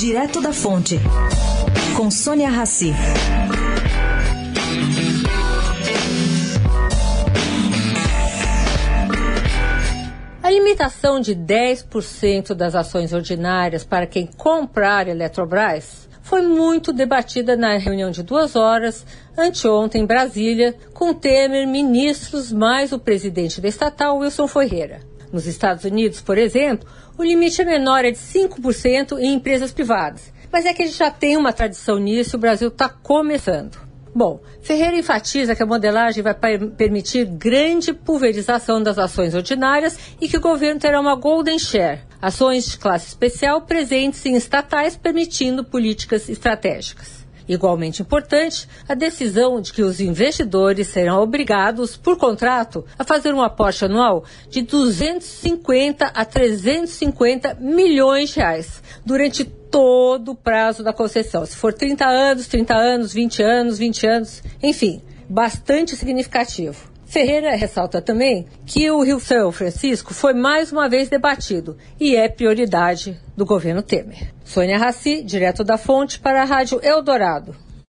Direto da Fonte, com Sônia Rassi. A limitação de 10% das ações ordinárias para quem comprar Eletrobras foi muito debatida na reunião de duas horas, anteontem em Brasília, com Temer, ministros, mais o presidente da estatal, Wilson Ferreira. Nos Estados Unidos, por exemplo, o limite é menor, é de 5% em empresas privadas. Mas é que a gente já tem uma tradição nisso e o Brasil está começando. Bom, Ferreira enfatiza que a modelagem vai permitir grande pulverização das ações ordinárias e que o governo terá uma golden share, ações de classe especial presentes em estatais permitindo políticas estratégicas. Igualmente importante, a decisão de que os investidores serão obrigados, por contrato, a fazer um aporte anual de 250 a 350 milhões de reais durante todo o prazo da concessão. Se for 30 anos, 30 anos, 20 anos, 20 anos, enfim, bastante significativo. Ferreira ressalta também que o Rio São Francisco foi mais uma vez debatido e é prioridade do governo Temer. Sônia Raci, direto da fonte para a Rádio Eldorado.